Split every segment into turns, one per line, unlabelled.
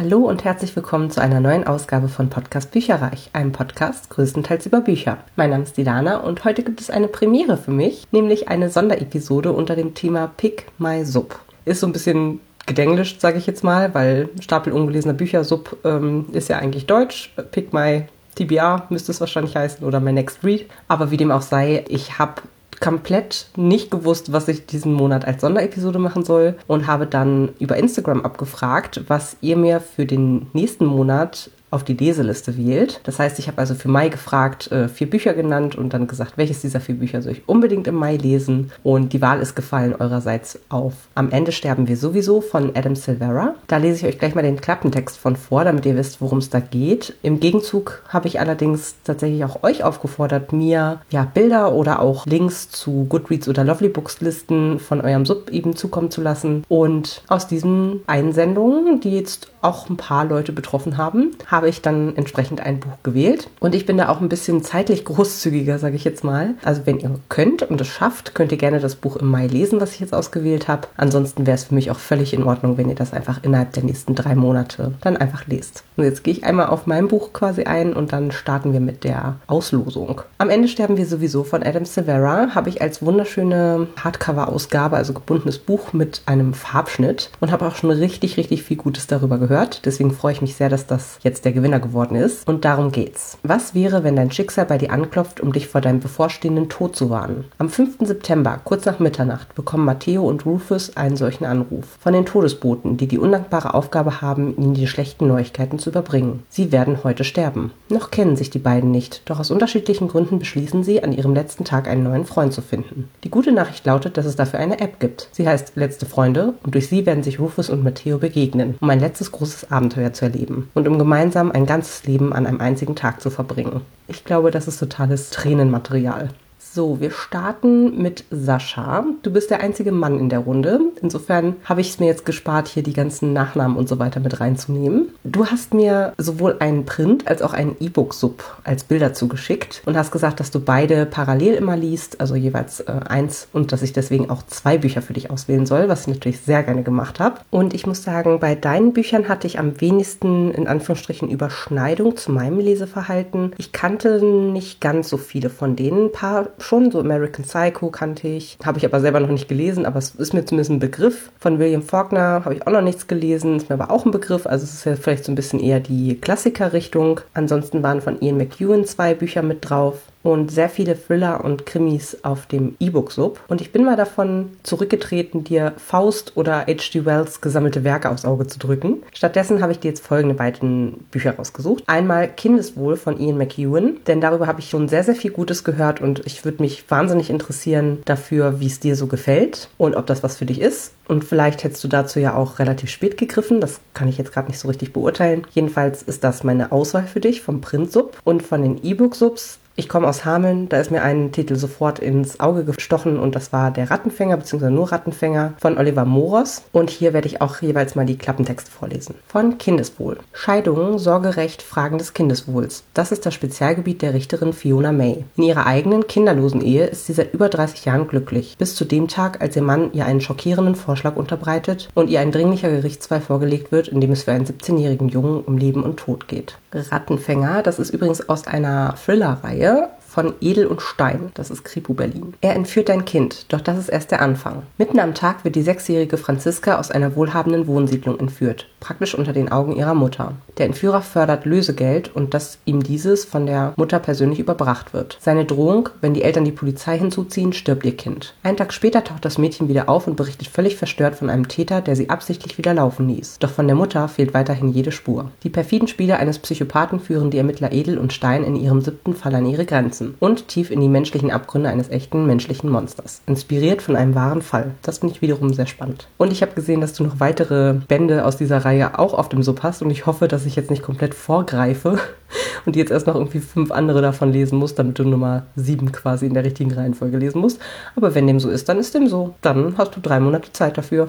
Hallo und herzlich willkommen zu einer neuen Ausgabe von Podcast Bücherreich, einem Podcast größtenteils über Bücher. Mein Name ist Dilana und heute gibt es eine Premiere für mich, nämlich eine Sonderepisode unter dem Thema Pick My Sub. Ist so ein bisschen gedenglischt, sage ich jetzt mal, weil Stapel ungelesener Bücher, Sub ähm, ist ja eigentlich Deutsch. Pick My TBR müsste es wahrscheinlich heißen oder My Next Read. Aber wie dem auch sei, ich habe komplett nicht gewusst, was ich diesen Monat als Sonderepisode machen soll und habe dann über Instagram abgefragt, was ihr mir für den nächsten Monat auf die Leseliste wählt. Das heißt, ich habe also für Mai gefragt, äh, vier Bücher genannt und dann gesagt, welches dieser vier Bücher soll ich unbedingt im Mai lesen. Und die Wahl ist gefallen eurerseits auf Am Ende sterben wir sowieso von Adam Silvera. Da lese ich euch gleich mal den Klappentext von vor, damit ihr wisst, worum es da geht. Im Gegenzug habe ich allerdings tatsächlich auch euch aufgefordert, mir ja Bilder oder auch Links zu Goodreads oder Lovely Books Listen von eurem Sub eben zukommen zu lassen. Und aus diesen Einsendungen, die jetzt auch ein paar Leute betroffen haben, habe ich dann entsprechend ein Buch gewählt. Und ich bin da auch ein bisschen zeitlich großzügiger, sage ich jetzt mal. Also wenn ihr könnt und es schafft, könnt ihr gerne das Buch im Mai lesen, was ich jetzt ausgewählt habe. Ansonsten wäre es für mich auch völlig in Ordnung, wenn ihr das einfach innerhalb der nächsten drei Monate dann einfach lest. Und jetzt gehe ich einmal auf mein Buch quasi ein und dann starten wir mit der Auslosung. Am Ende sterben wir sowieso von Adam Severa. Habe ich als wunderschöne Hardcover-Ausgabe, also gebundenes Buch mit einem Farbschnitt und habe auch schon richtig, richtig viel Gutes darüber gehört. Deswegen freue ich mich sehr, dass das jetzt der Gewinner geworden ist. Und darum geht's. Was wäre, wenn dein Schicksal bei dir anklopft, um dich vor deinem bevorstehenden Tod zu warnen? Am 5. September, kurz nach Mitternacht, bekommen Matteo und Rufus einen solchen Anruf. Von den Todesboten, die die undankbare Aufgabe haben, ihnen die schlechten Neuigkeiten zu überbringen. Sie werden heute sterben. Noch kennen sich die beiden nicht, doch aus unterschiedlichen Gründen beschließen sie, an ihrem letzten Tag einen neuen Freund zu finden. Die gute Nachricht lautet, dass es dafür eine App gibt. Sie heißt Letzte Freunde und durch sie werden sich Rufus und Matteo begegnen, um ein letztes großes Abenteuer zu erleben und um gemeinsam ein ganzes Leben an einem einzigen Tag zu verbringen. Ich glaube, das ist totales Tränenmaterial. So, wir starten mit Sascha. Du bist der einzige Mann in der Runde. Insofern habe ich es mir jetzt gespart, hier die ganzen Nachnamen und so weiter mit reinzunehmen. Du hast mir sowohl einen Print als auch einen E-Book-Sub als Bilder zugeschickt und hast gesagt, dass du beide parallel immer liest, also jeweils äh, eins und dass ich deswegen auch zwei Bücher für dich auswählen soll, was ich natürlich sehr gerne gemacht habe. Und ich muss sagen, bei deinen Büchern hatte ich am wenigsten in Anführungsstrichen Überschneidung zu meinem Leseverhalten. Ich kannte nicht ganz so viele von denen. Ein paar schon, so American Psycho kannte ich, habe ich aber selber noch nicht gelesen, aber es ist mir zumindest ein Begriff. Von William Faulkner habe ich auch noch nichts gelesen, ist mir aber auch ein Begriff, also es ist ja vielleicht so ein bisschen eher die Klassikerrichtung. Ansonsten waren von Ian McEwan zwei Bücher mit drauf und sehr viele Thriller und Krimis auf dem E-Book-Sub. Und ich bin mal davon zurückgetreten, dir Faust oder H.G. Wells gesammelte Werke aufs Auge zu drücken. Stattdessen habe ich dir jetzt folgende beiden Bücher rausgesucht. Einmal Kindeswohl von Ian McEwan, denn darüber habe ich schon sehr, sehr viel Gutes gehört und ich würde mich wahnsinnig interessieren dafür, wie es dir so gefällt und ob das was für dich ist. Und vielleicht hättest du dazu ja auch relativ spät gegriffen. Das kann ich jetzt gerade nicht so richtig beurteilen. Jedenfalls ist das meine Auswahl für dich vom Print-Sub und von den E-Book-Subs ich komme aus Hameln, da ist mir ein Titel sofort ins Auge gestochen und das war Der Rattenfänger bzw. nur Rattenfänger von Oliver Moros. Und hier werde ich auch jeweils mal die Klappentexte vorlesen. Von Kindeswohl. Scheidung, Sorgerecht, Fragen des Kindeswohls. Das ist das Spezialgebiet der Richterin Fiona May. In ihrer eigenen kinderlosen Ehe ist sie seit über 30 Jahren glücklich. Bis zu dem Tag, als ihr Mann ihr einen schockierenden Vorschlag unterbreitet und ihr ein dringlicher Gerichtsfall vorgelegt wird, in dem es für einen 17-jährigen Jungen um Leben und Tod geht. Rattenfänger, das ist übrigens aus einer Thriller-Reihe idea von Edel und Stein, das ist Kripo Berlin. Er entführt dein Kind, doch das ist erst der Anfang. Mitten am Tag wird die sechsjährige Franziska aus einer wohlhabenden Wohnsiedlung entführt, praktisch unter den Augen ihrer Mutter. Der Entführer fördert Lösegeld und dass ihm dieses von der Mutter persönlich überbracht wird. Seine Drohung, wenn die Eltern die Polizei hinzuziehen, stirbt ihr Kind. Einen Tag später taucht das Mädchen wieder auf und berichtet völlig verstört von einem Täter, der sie absichtlich wieder laufen ließ. Doch von der Mutter fehlt weiterhin jede Spur. Die perfiden Spiele eines Psychopathen führen die Ermittler Edel und Stein in ihrem siebten Fall an ihre Grenzen stürzen und tief in die menschlichen Abgründe eines echten menschlichen Monsters. Inspiriert von einem wahren Fall. Das finde ich wiederum sehr spannend. Und ich habe gesehen, dass du noch weitere Bände aus dieser Reihe auch auf dem Sub hast und ich hoffe, dass ich jetzt nicht komplett vorgreife und jetzt erst noch irgendwie fünf andere davon lesen muss, damit du Nummer sieben quasi in der richtigen Reihenfolge lesen musst. Aber wenn dem so ist, dann ist dem so. Dann hast du drei Monate Zeit dafür.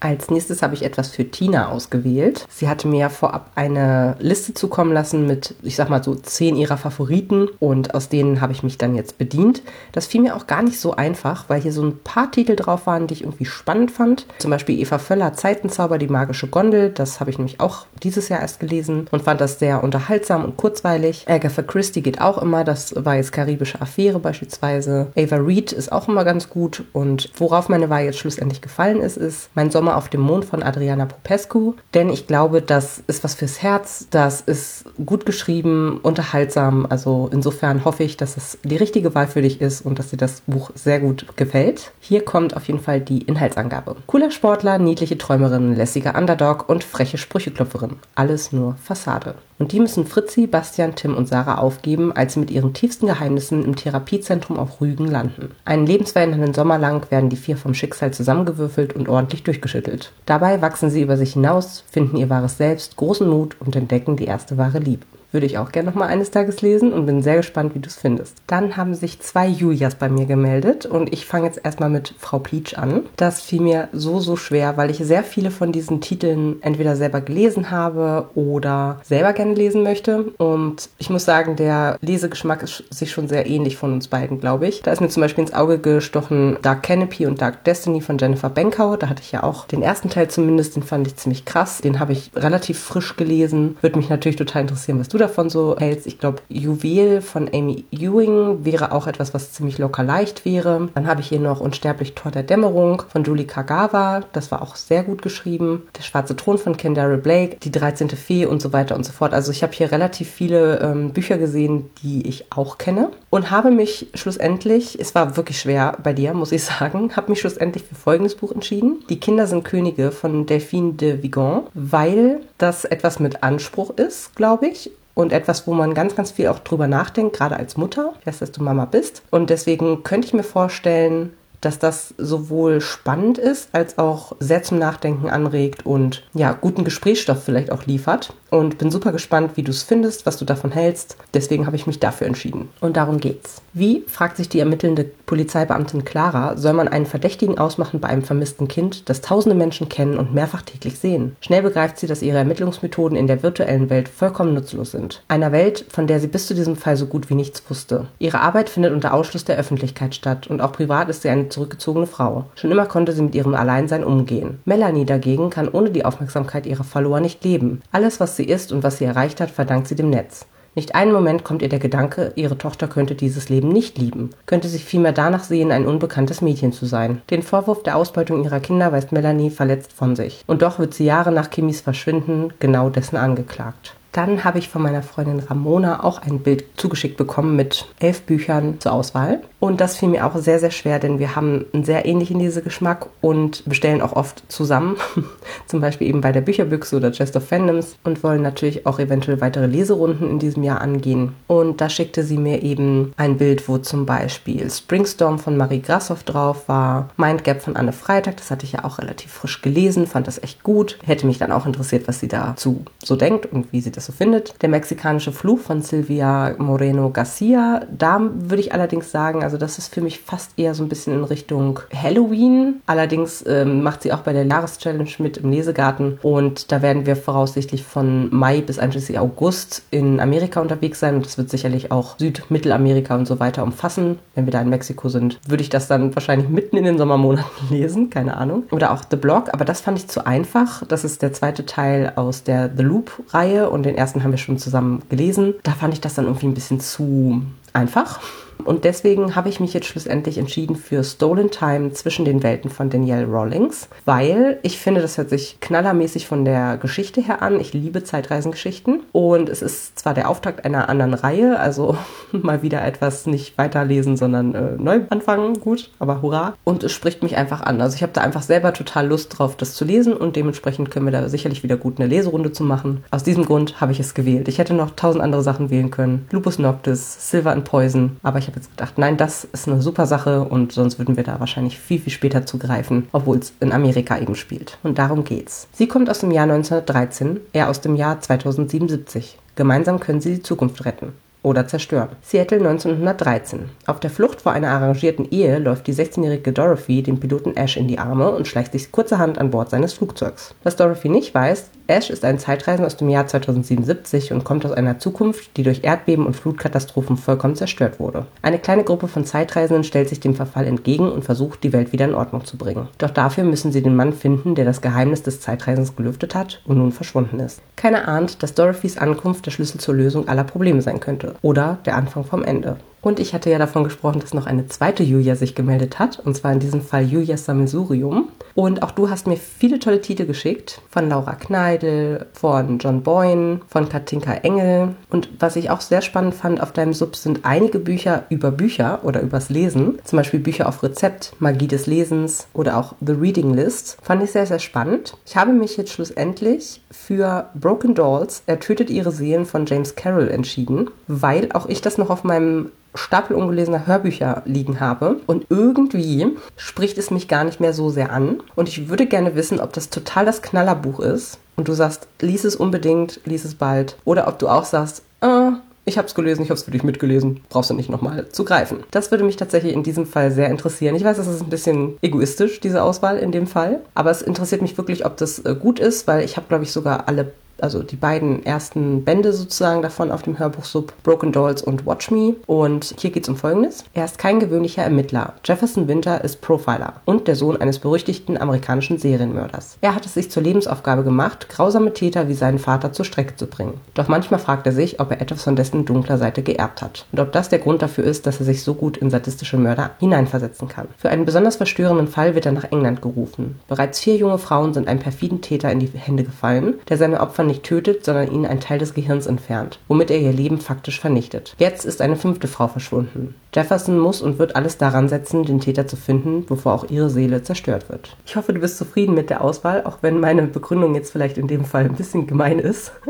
Als nächstes habe ich etwas für Tina ausgewählt. Sie hatte mir vorab eine Liste zukommen lassen mit, ich sag mal so, zehn ihrer Favoriten und aus denen habe ich mich dann jetzt bedient. Das fiel mir auch gar nicht so einfach, weil hier so ein paar Titel drauf waren, die ich irgendwie spannend fand. Zum Beispiel Eva Völler, Zeitenzauber, die magische Gondel. Das habe ich nämlich auch dieses Jahr erst gelesen und fand das sehr unterhaltsam und kurzweilig. Agatha Christie geht auch immer. Das war jetzt Karibische Affäre beispielsweise. Ava Reed ist auch immer ganz gut. Und worauf meine Wahl jetzt schlussendlich gefallen ist, ist Mein Sommer auf dem Mond von Adriana Popescu. Denn ich glaube, das ist was fürs Herz. Das ist gut geschrieben, unterhaltsam. Also insofern hoffe ich, dass es die richtige Wahl für dich ist und dass dir das Buch sehr gut gefällt. Hier kommt auf jeden Fall die Inhaltsangabe. Cooler Sportler, niedliche Träumerin, lässiger Underdog und freche Sprücheklopferin. Alles nur Fassade. Und die müssen Fritzi, Bastian, Tim und Sarah aufgeben, als sie mit ihren tiefsten Geheimnissen im Therapiezentrum auf Rügen landen. Einen lebensverändernden Sommer lang werden die vier vom Schicksal zusammengewürfelt und ordentlich durchgeschüttelt. Dabei wachsen sie über sich hinaus, finden ihr wahres Selbst, großen Mut und entdecken die erste wahre Liebe. Würde ich auch gerne noch mal eines Tages lesen und bin sehr gespannt, wie du es findest. Dann haben sich zwei Julias bei mir gemeldet und ich fange jetzt erstmal mit Frau Pleach an. Das fiel mir so, so schwer, weil ich sehr viele von diesen Titeln entweder selber gelesen habe oder selber gerne lesen möchte. Und ich muss sagen, der Lesegeschmack ist sich schon sehr ähnlich von uns beiden, glaube ich. Da ist mir zum Beispiel ins Auge gestochen Dark Canopy und Dark Destiny von Jennifer Benkau. Da hatte ich ja auch den ersten Teil zumindest, den fand ich ziemlich krass. Den habe ich relativ frisch gelesen. Würde mich natürlich total interessieren, was du davon so hältst. Ich glaube, Juwel von Amy Ewing wäre auch etwas, was ziemlich locker leicht wäre. Dann habe ich hier noch Unsterblich Tor der Dämmerung von Julie Kagawa. Das war auch sehr gut geschrieben. Der schwarze Thron von Kendara Blake, Die 13. Fee und so weiter und so fort. Also ich habe hier relativ viele ähm, Bücher gesehen, die ich auch kenne und habe mich schlussendlich, es war wirklich schwer bei dir, muss ich sagen, habe mich schlussendlich für folgendes Buch entschieden. Die Kinder sind Könige von Delphine de Vigan, weil das etwas mit Anspruch ist, glaube ich und etwas, wo man ganz, ganz viel auch drüber nachdenkt, gerade als Mutter. Ich weiß, dass du Mama bist. Und deswegen könnte ich mir vorstellen, dass das sowohl spannend ist, als auch sehr zum Nachdenken anregt und ja, guten Gesprächsstoff vielleicht auch liefert. Und bin super gespannt, wie du es findest, was du davon hältst. Deswegen habe ich mich dafür entschieden. Und darum geht's. Wie, fragt sich die ermittelnde Polizeibeamtin Clara, soll man einen Verdächtigen ausmachen bei einem vermissten Kind, das tausende Menschen kennen und mehrfach täglich sehen? Schnell begreift sie, dass ihre Ermittlungsmethoden in der virtuellen Welt vollkommen nutzlos sind. Einer Welt, von der sie bis zu diesem Fall so gut wie nichts wusste. Ihre Arbeit findet unter Ausschluss der Öffentlichkeit statt und auch privat ist sie eine zurückgezogene Frau. Schon immer konnte sie mit ihrem Alleinsein umgehen. Melanie dagegen kann ohne die Aufmerksamkeit ihrer Follower nicht leben. Alles, was sie ist und was sie erreicht hat, verdankt sie dem Netz. Nicht einen Moment kommt ihr der Gedanke, ihre Tochter könnte dieses Leben nicht lieben, könnte sich vielmehr danach sehen, ein unbekanntes Mädchen zu sein. Den Vorwurf der Ausbeutung ihrer Kinder weist Melanie verletzt von sich. Und doch wird sie Jahre nach Kimmys Verschwinden genau dessen angeklagt. Dann habe ich von meiner Freundin Ramona auch ein Bild zugeschickt bekommen mit elf Büchern zur Auswahl. Und das fiel mir auch sehr, sehr schwer, denn wir haben einen sehr ähnlichen Lesegeschmack und bestellen auch oft zusammen. zum Beispiel eben bei der Bücherbüchse oder Chest of Fandoms und wollen natürlich auch eventuell weitere Leserunden in diesem Jahr angehen. Und da schickte sie mir eben ein Bild, wo zum Beispiel Springstorm von Marie Grassoff drauf war, Mindgap von Anne Freitag, das hatte ich ja auch relativ frisch gelesen, fand das echt gut. Hätte mich dann auch interessiert, was sie dazu so denkt und wie sie das das so findet. Der mexikanische Fluch von Silvia Moreno Garcia. Da würde ich allerdings sagen, also das ist für mich fast eher so ein bisschen in Richtung Halloween. Allerdings ähm, macht sie auch bei der Jahreschallenge mit im Lesegarten und da werden wir voraussichtlich von Mai bis einschließlich August in Amerika unterwegs sein und das wird sicherlich auch Süd-Mittelamerika und so weiter umfassen. Wenn wir da in Mexiko sind, würde ich das dann wahrscheinlich mitten in den Sommermonaten lesen, keine Ahnung. Oder auch The Block, aber das fand ich zu einfach. Das ist der zweite Teil aus der The Loop-Reihe und den ersten haben wir schon zusammen gelesen. Da fand ich das dann irgendwie ein bisschen zu einfach. Und deswegen habe ich mich jetzt schlussendlich entschieden für Stolen Time zwischen den Welten von Danielle Rawlings, weil ich finde, das hört sich knallermäßig von der Geschichte her an. Ich liebe Zeitreisengeschichten und es ist zwar der Auftakt einer anderen Reihe, also mal wieder etwas nicht weiterlesen, sondern äh, neu anfangen, gut, aber hurra. Und es spricht mich einfach an. Also ich habe da einfach selber total Lust drauf, das zu lesen und dementsprechend können wir da sicherlich wieder gut eine Leserunde zu machen. Aus diesem Grund habe ich es gewählt. Ich hätte noch tausend andere Sachen wählen können. Lupus Noctis, Silver and Poison, aber ich habe jetzt gedacht, nein, das ist eine super Sache und sonst würden wir da wahrscheinlich viel, viel später zugreifen, obwohl es in Amerika eben spielt. Und darum geht's. Sie kommt aus dem Jahr 1913, er aus dem Jahr 2077. Gemeinsam können sie die Zukunft retten. oder zerstören. Seattle 1913. Auf der Flucht vor einer arrangierten Ehe läuft die 16-jährige Dorothy dem Piloten Ash in die Arme und schleicht sich kurzerhand an Bord seines Flugzeugs. Was Dorothy nicht weiß, Ash ist ein Zeitreisender aus dem Jahr 2077 und kommt aus einer Zukunft, die durch Erdbeben und Flutkatastrophen vollkommen zerstört wurde. Eine kleine Gruppe von Zeitreisenden stellt sich dem Verfall entgegen und versucht, die Welt wieder in Ordnung zu bringen. Doch dafür müssen sie den Mann finden, der das Geheimnis des Zeitreisens gelüftet hat und nun verschwunden ist. Keiner ahnt, dass Dorothys Ankunft der Schlüssel zur Lösung aller Probleme sein könnte oder der Anfang vom Ende. Und ich hatte ja davon gesprochen, dass noch eine zweite Julia sich gemeldet hat, und zwar in diesem Fall Julia Sammelsurium. Und auch du hast mir viele tolle Titel geschickt, von Laura Kneidel, von John Boyne, von Katinka Engel. Und was ich auch sehr spannend fand auf deinem Sub sind einige Bücher über Bücher oder übers Lesen, zum Beispiel Bücher auf Rezept, Magie des Lesens oder auch The Reading List. Fand ich sehr, sehr spannend. Ich habe mich jetzt schlussendlich für Broken Dolls, Er tötet ihre Seelen von James Carroll entschieden, weil auch ich das noch auf meinem Stapel ungelesener Hörbücher liegen habe und irgendwie spricht es mich gar nicht mehr so sehr an und ich würde gerne wissen, ob das total das Knallerbuch ist und du sagst, lies es unbedingt, lies es bald oder ob du auch sagst, äh, ich habe es gelesen, ich habe es für dich mitgelesen, brauchst du nicht nochmal zu greifen. Das würde mich tatsächlich in diesem Fall sehr interessieren. Ich weiß, das ist ein bisschen egoistisch, diese Auswahl in dem Fall, aber es interessiert mich wirklich, ob das äh, gut ist, weil ich habe, glaube ich, sogar alle also die beiden ersten Bände sozusagen davon auf dem Hörbuch Sub, Broken Dolls und Watch Me. Und hier geht es um Folgendes. Er ist kein gewöhnlicher Ermittler. Jefferson Winter ist Profiler und der Sohn eines berüchtigten amerikanischen Serienmörders. Er hat es sich zur Lebensaufgabe gemacht, grausame Täter wie seinen Vater zur Strecke zu bringen. Doch manchmal fragt er sich, ob er etwas von dessen dunkler Seite geerbt hat. Und ob das der Grund dafür ist, dass er sich so gut in sadistische Mörder hineinversetzen kann. Für einen besonders verstörenden Fall wird er nach England gerufen. Bereits vier junge Frauen sind einem perfiden Täter in die Hände gefallen, der seine Opfer nicht tötet, sondern ihnen einen Teil des Gehirns entfernt, womit er ihr Leben faktisch vernichtet. Jetzt ist eine fünfte Frau verschwunden. Jefferson muss und wird alles daran setzen, den Täter zu finden, bevor auch ihre Seele zerstört wird. Ich hoffe, du bist zufrieden mit der Auswahl, auch wenn meine Begründung jetzt vielleicht in dem Fall ein bisschen gemein ist.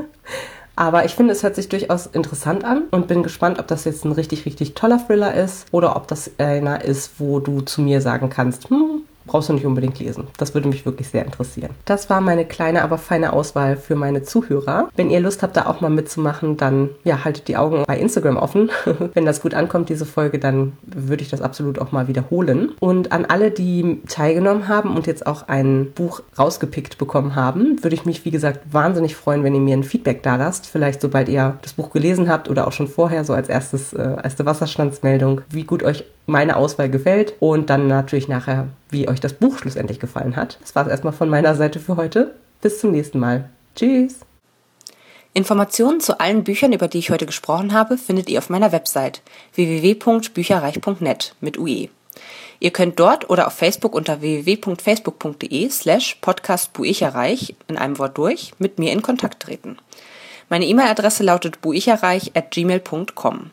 Aber ich finde, es hört sich durchaus interessant an und bin gespannt, ob das jetzt ein richtig, richtig toller Thriller ist oder ob das einer ist, wo du zu mir sagen kannst, hm, brauchst du nicht unbedingt lesen. Das würde mich wirklich sehr interessieren. Das war meine kleine, aber feine Auswahl für meine Zuhörer. Wenn ihr Lust habt, da auch mal mitzumachen, dann ja, haltet die Augen bei Instagram offen. Wenn das gut ankommt, diese Folge, dann würde ich das absolut auch mal wiederholen. Und an alle, die teilgenommen haben und jetzt auch ein Buch rausgepickt bekommen haben, würde ich mich, wie gesagt, wahnsinnig freuen, wenn ihr mir ein Feedback da lasst. Vielleicht sobald ihr das Buch gelesen habt oder auch schon vorher, so als erstes, äh, erste Wasserstandsmeldung, wie gut euch meine Auswahl gefällt und dann natürlich nachher, wie euch das Buch schlussendlich gefallen hat. Das war es erstmal von meiner Seite für heute. Bis zum nächsten Mal. Tschüss.
Informationen zu allen Büchern, über die ich heute gesprochen habe, findet ihr auf meiner Website www.bücherreich.net mit UE. Ihr könnt dort oder auf Facebook unter www.facebook.de slash podcastbuicherreich in einem Wort durch mit mir in Kontakt treten. Meine E-Mail-Adresse lautet buicherreich at gmail.com.